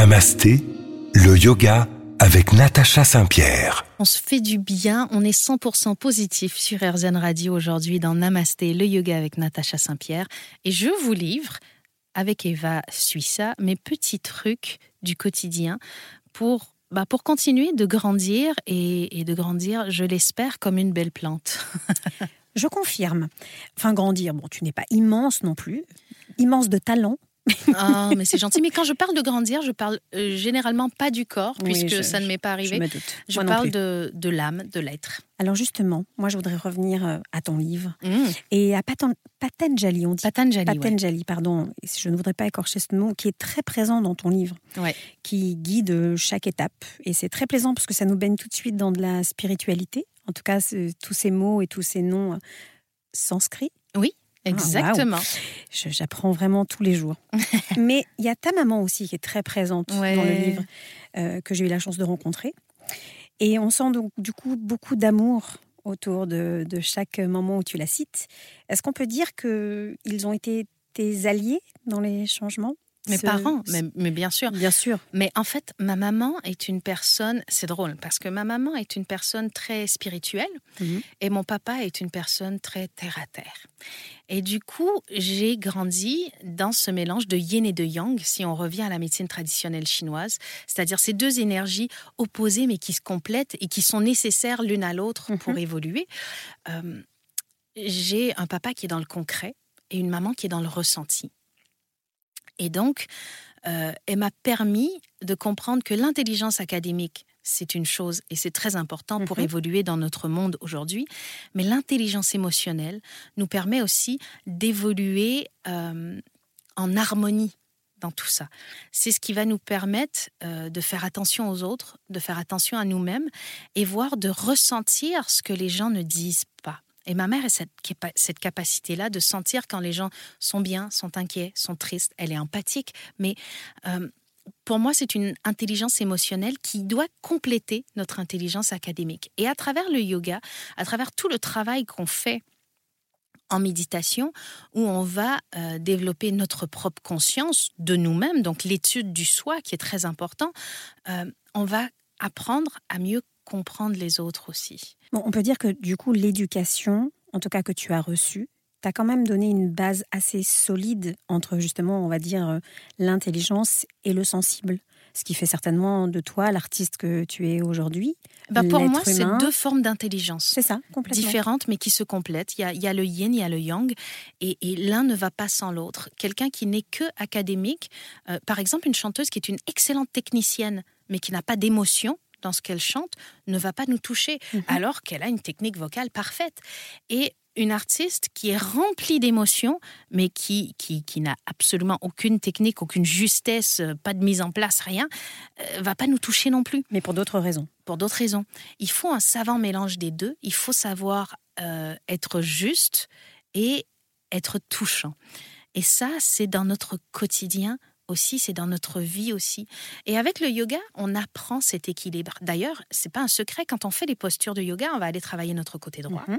Namasté, le yoga avec Natacha Saint-Pierre. On se fait du bien, on est 100% positif sur RZN Radio aujourd'hui dans Namasté, le yoga avec Natacha Saint-Pierre. Et je vous livre, avec Eva Suissa, mes petits trucs du quotidien pour bah pour continuer de grandir et, et de grandir, je l'espère, comme une belle plante. je confirme. Enfin, grandir, bon, tu n'es pas immense non plus, immense de talent, ah, mais c'est gentil. Mais quand je parle de grandir, je parle euh, généralement pas du corps, puisque ça ne m'est pas arrivé. Je, parle de, de l'âme, de l'être. Alors justement, moi je voudrais revenir euh, à ton livre mmh. et à Patanjali, on dit Patanjali, Patanjali pardon, je ne voudrais pas écorcher ce mot, qui est très présent dans ton livre, qui guide chaque étape. Et c'est très plaisant parce que ça nous baigne tout de suite dans de la spiritualité. En tout cas, tous ces mots et tous ces noms euh, sanscrits. Oui. Ah, Exactement. J'apprends vraiment tous les jours. Mais il y a ta maman aussi qui est très présente dans le livre euh, que j'ai eu la chance de rencontrer. Et on sent donc du coup beaucoup d'amour autour de, de, chaque moment où tu la cites. Est-ce qu'on peut dire qu'ils ont été tes alliés dans les changements? Mes parents, mais, bien sûr. Bien sûr. Mais en fait, ma maman est une personne, c'est drôle, parce que ma maman est une personne très spirituelle mhm. et mon papa est une personne très terre-à-terre. Et du coup, j'ai grandi dans ce mélange de yin et de yang, si on revient à la médecine traditionnelle chinoise, c'est-à-dire ces deux énergies opposées mais qui se complètent et qui sont nécessaires l'une à l'autre pour mhm. évoluer. Euh, j'ai un papa qui est dans le concret et une maman qui est dans le ressenti. Et donc, euh, elle m'a permis de comprendre que l'intelligence académique, c'est une chose et c'est très important pour mhm. évoluer dans notre monde aujourd'hui, mais l'intelligence émotionnelle nous permet aussi d'évoluer euh, en harmonie dans tout ça. C'est ce qui va nous permettre euh, de faire attention aux autres, de faire attention à nous-mêmes et voir de ressentir ce que les gens ne disent pas. Et ma mère a cette, capacité-là de sentir quand les gens sont bien, sont inquiets, sont tristes. Elle est empathique, mais euh, pour moi, c'est une intelligence émotionnelle qui doit compléter notre intelligence académique. Et à travers le yoga, à travers tout le travail qu'on fait en méditation, où on va euh, développer notre propre conscience de nous-mêmes, donc l'étude du soi qui est très important, euh, on va apprendre à mieux comprendre les autres aussi. Bon, on peut dire que du coup, l'éducation, en tout cas que tu as reçue, t'a quand même donné une base assez solide entre justement, on va dire, euh, l'intelligence et le sensible. Ce qui fait certainement de toi l'artiste que tu es aujourd'hui. Bah pour moi, c'est deux formes d'intelligence. C'est ça, complètement. Différentes, mais qui se complètent. Il y a, il y a le yin, il y a le yang, et, et l'un ne va pas sans l'autre. Quelqu'un qui n'est que académique, euh, par exemple, une chanteuse qui est une excellente technicienne, mais qui n'a pas d'émotion, dans ce qu'elle chante ne va pas nous toucher, mhm. alors qu'elle a une technique vocale parfaite. Et une artiste qui est remplie d'émotions, mais qui, qui, qui n'a absolument aucune technique, aucune justesse, euh, pas de mise en place, rien, euh, va pas nous toucher non plus. Mais pour d'autres raisons. Pour d'autres raisons. Il faut un savant mélange des deux. Il faut savoir euh, être juste et être touchant. Et ça, c'est dans notre quotidien aussi, c'est dans notre vie aussi. Et avec le yoga, on apprend cet équilibre. D'ailleurs, c'est pas un secret, quand on fait les postures de yoga, on va aller travailler notre côté droit. Mhm.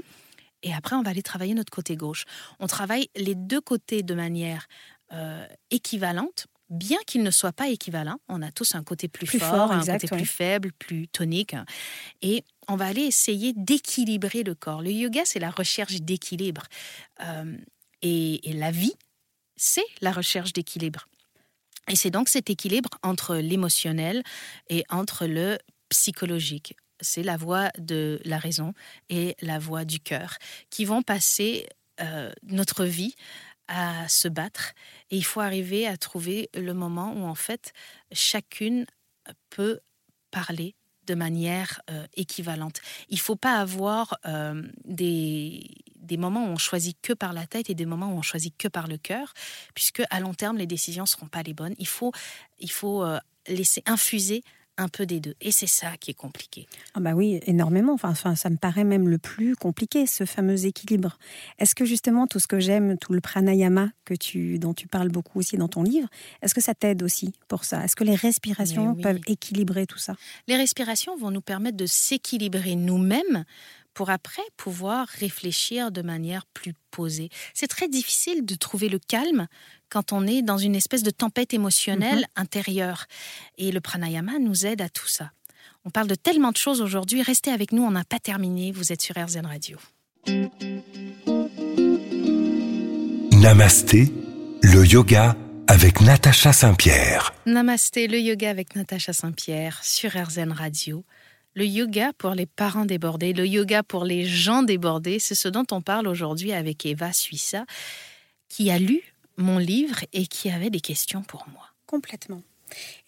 Et après, on va aller travailler notre côté gauche. On travaille les deux côtés de manière euh, équivalente, bien qu'ils ne soient pas équivalents. On a tous un côté plus, fort, un côté plus faible, plus tonique. Et on va aller essayer d'équilibrer le corps. Le yoga, c'est la recherche d'équilibre. Euh, et la vie, c'est la recherche d'équilibre. Et c'est donc cet équilibre entre l'émotionnel et entre le psychologique. C'est la voix de la raison et la voix du cœur qui vont passer euh, notre vie à se battre. Et il faut arriver à trouver le moment où en fait chacune peut parler de manière euh, équivalente. Il ne faut pas avoir euh, des, des moments où on choisit que par la tête et des moments où on choisit que par le cœur, puisque à long terme, les décisions ne seront pas les bonnes. Il faut, il faut euh, laisser infuser un peu des deux. Et c'est ça qui est compliqué. Ah bah oui, énormément. Enfin, ça me paraît même le plus compliqué, ce fameux équilibre. Est-ce que justement tout ce que j'aime, tout le pranayama que tu, dont tu parles beaucoup aussi dans ton livre, est-ce que ça t'aide aussi pour ça? Est-ce que les respirations peuvent équilibrer tout ça? Les respirations vont nous permettre de s'équilibrer nous-mêmes pour après pouvoir réfléchir de manière plus posée. C'est très difficile de trouver le calme quand on est dans une espèce de tempête émotionnelle mhm. intérieure. Et le pranayama nous aide à tout ça. On parle de tellement de choses aujourd'hui. Restez avec nous, on n'a pas terminé. Vous êtes sur RZN Radio. Namasté, le yoga avec Natacha Saint-Pierre. Namasté, le yoga avec Natacha Saint-Pierre sur RZN Radio. Le yoga pour les parents débordés, le yoga pour les gens débordés, c'est ce dont on parle aujourd'hui avec Eva Suissa, qui a lu mon livre et qui avait des questions pour moi. Complètement.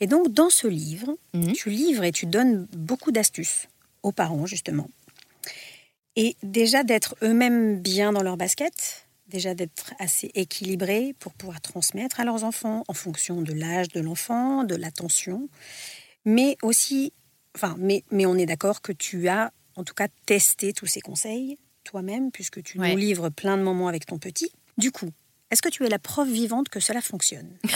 Et donc, dans ce livre, mhm. tu livres et tu donnes beaucoup d'astuces aux parents, justement. Et déjà d'être eux-mêmes bien dans leur basket, déjà d'être assez équilibrés pour pouvoir transmettre à leurs enfants en fonction de l'âge de l'enfant, de l'attention, mais aussi, enfin, mais, mais on est d'accord que tu as en tout cas testé tous ces conseils toi-même, puisque tu nous livres plein de moments avec ton petit. Du coup, est-ce que tu es la preuve vivante que cela fonctionne?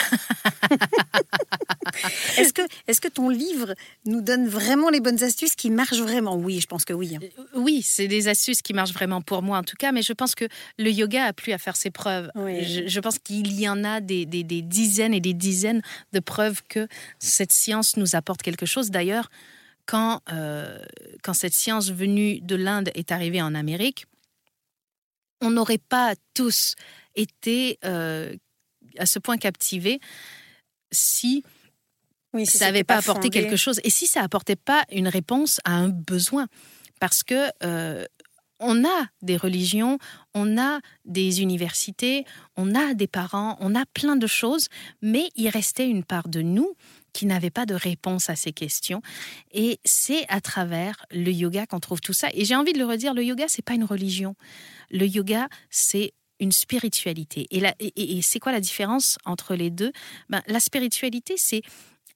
Est-ce que, est que ton livre nous donne vraiment les bonnes astuces qui marchent vraiment? Oui, je pense que oui. Hein. Euh, oui, c'est des astuces qui marchent vraiment pour moi en tout cas, mais je pense que le yoga a plu à faire ses preuves. Je, pense qu'il y en a des, dizaines et des dizaines de preuves que cette science nous apporte quelque chose. D'ailleurs, quand, euh, quand cette science venue de l'Inde est arrivée en Amérique, on n'aurait pas tous été euh, à ce point captivé si, ça n'avait pas, apporté quelque chose et si ça apportait pas une réponse à un besoin. Parce que euh, on a des religions, on a des universités, on a des parents, on a plein de choses, mais il restait une part de nous qui n'avait pas de réponse à ces questions. Et c'est à travers le yoga qu'on trouve tout ça. Et j'ai envie de le redire, le yoga, c'est pas une religion. Le yoga, c'est une spiritualité. Et, et, c'est quoi la différence entre les deux? Ben, La spiritualité, c'est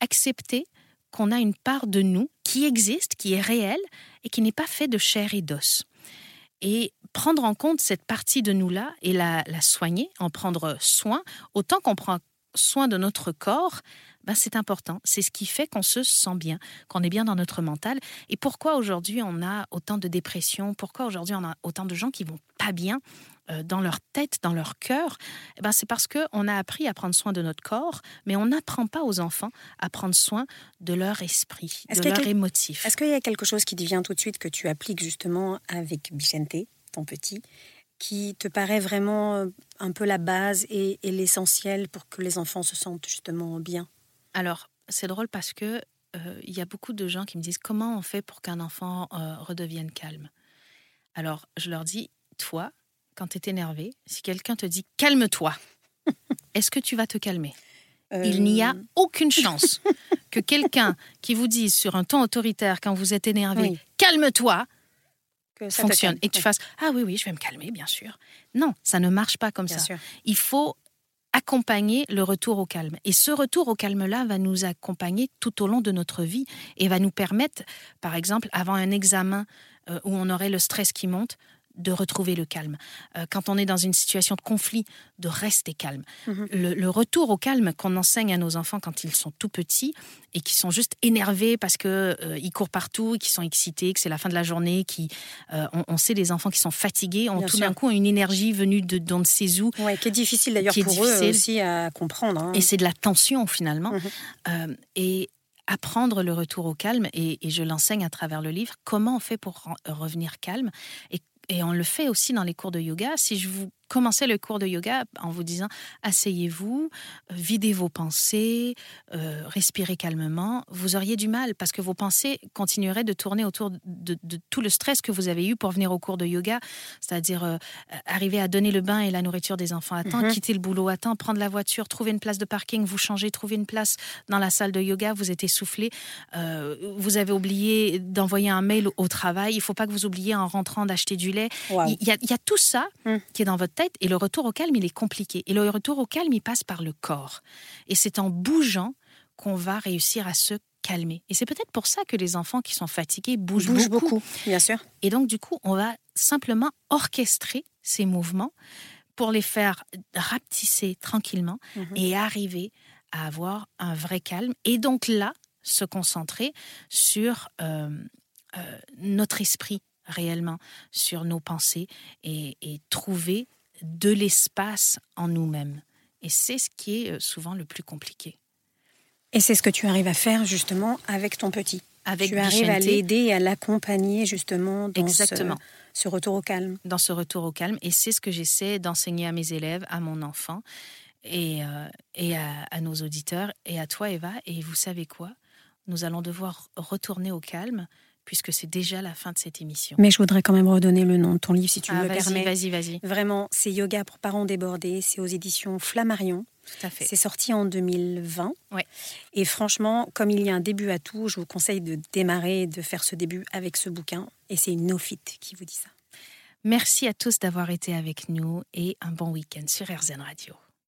accepter qu'on a une part de nous qui existe, qui est réelle et qui n'est pas faite de chair et d'os. Et prendre en compte cette partie de nous-là et la soigner, en prendre soin, autant qu'on prend soin de notre corps, ben c'est important. C'est ce qui fait qu'on se sent bien, qu'on est bien dans notre mental. Et pourquoi aujourd'hui on a autant de dépression? Pourquoi aujourd'hui on a autant de gens qui vont pas bien euh, dans leur tête, dans leur cœur? Eh ben C'est parce qu'on a appris à prendre soin de notre corps, mais on n'apprend pas aux enfants à prendre soin de leur esprit, de leur émotif. Est-ce qu'il y a quelque chose qui te vient tout de suite que tu appliques justement avec Vicente, ton petit qui te paraît vraiment euh, un peu la base et, l'essentiel pour que les enfants se sentent justement bien? Alors, c'est drôle parce que euh, il y a beaucoup de gens qui me disent comment on fait pour qu'un enfant euh, redevienne calme? Alors, je leur dis, toi, quand tu es énervé, si quelqu'un te dit calme-toi, est-ce que tu vas te calmer? Il n'y a aucune chance que quelqu'un qui vous dise sur un ton autoritaire quand vous êtes énervé, calme-toi, fonctionne et que tu fasses ah oui oui je vais me calmer bien sûr. Non ça ne marche pas comme ça. il faut accompagner le retour au calme. Et ce retour au calme là va nous accompagner tout au long de notre vie et va nous permettre par exemple avant un examen euh, où on aurait le stress qui monte de retrouver le calme. Euh, quand on est dans une situation de conflit, de rester calme. Mhm. le, retour au calme qu'on enseigne à nos enfants quand ils sont tout petits et qui sont juste énervés parce que euh, ils courent partout, qu'ils sont excités, que c'est la fin de la journée, qui euh, on, sait des enfants qui sont fatigués, ont tout d'un coup une énergie venue de dans de ces où, ouais, qui est difficile d'ailleurs pour eux aussi à comprendre. Hein. Et c'est de la tension finalement. Mhm. et apprendre le retour au calme, et, et je l'enseigne à travers le livre, comment on fait pour revenir calme et et on le fait aussi dans les cours de yoga. Si je vous commençais le cours de yoga en vous disant asseyez-vous, videz vos pensées, euh, respirez calmement, vous auriez du mal parce que vos pensées continueraient de tourner autour de, tout le stress que vous avez eu pour venir au cours de yoga, c'est-à-dire euh, arriver à donner le bain et la nourriture des enfants à temps, mhm. quitter le boulot à temps, prendre la voiture, trouver une place de parking, vous changez, trouver une place dans la salle de yoga, vous êtes essoufflé, euh, vous avez oublié d'envoyer un mail au travail, il ne faut pas que vous oubliez en rentrant d'acheter du lait. Il, y a, tout ça mm. qui est dans votre tête et le retour au calme, il est compliqué. Et le retour au calme, il passe par le corps. Et c'est en bougeant qu'on va réussir à se calmer. Et c'est peut-être pour ça que les enfants qui sont fatigués bougent, beaucoup. Bien sûr. Et donc, du coup, on va simplement orchestrer ces mouvements pour les faire rapetisser tranquillement mhm. et arriver à avoir un vrai calme. Et donc là, se concentrer sur euh, euh, notre esprit réellement sur nos pensées et, trouver de l'espace en nous-mêmes. Et c'est ce qui est euh, souvent le plus compliqué. Et c'est ce que tu arrives à faire justement avec ton petit. Avec tu arrives à l'aider et à l'accompagner justement dans Exactement. Ce, retour au calme. Dans ce retour au calme. Et c'est ce que j'essaie d'enseigner à mes élèves, à mon enfant et, euh, et à, à, nos auditeurs et à toi Eva. Et vous savez quoi? Nous allons devoir retourner au calme puisque c'est déjà la fin de cette émission. Mais je voudrais quand même redonner le nom de ton livre, si tu me ah, le permets. Vas-y, vas-y. Vraiment, c'est Yoga pour parents débordés. C'est aux éditions Flammarion. Tout à fait. C'est sorti en 2020. Ouais. Et franchement, comme il y a un début à tout, je vous conseille de démarrer, de faire ce début avec ce bouquin. Et c'est une no-fit qui vous dit ça. Merci à tous d'avoir été avec nous et un bon week-end sur RZN Radio.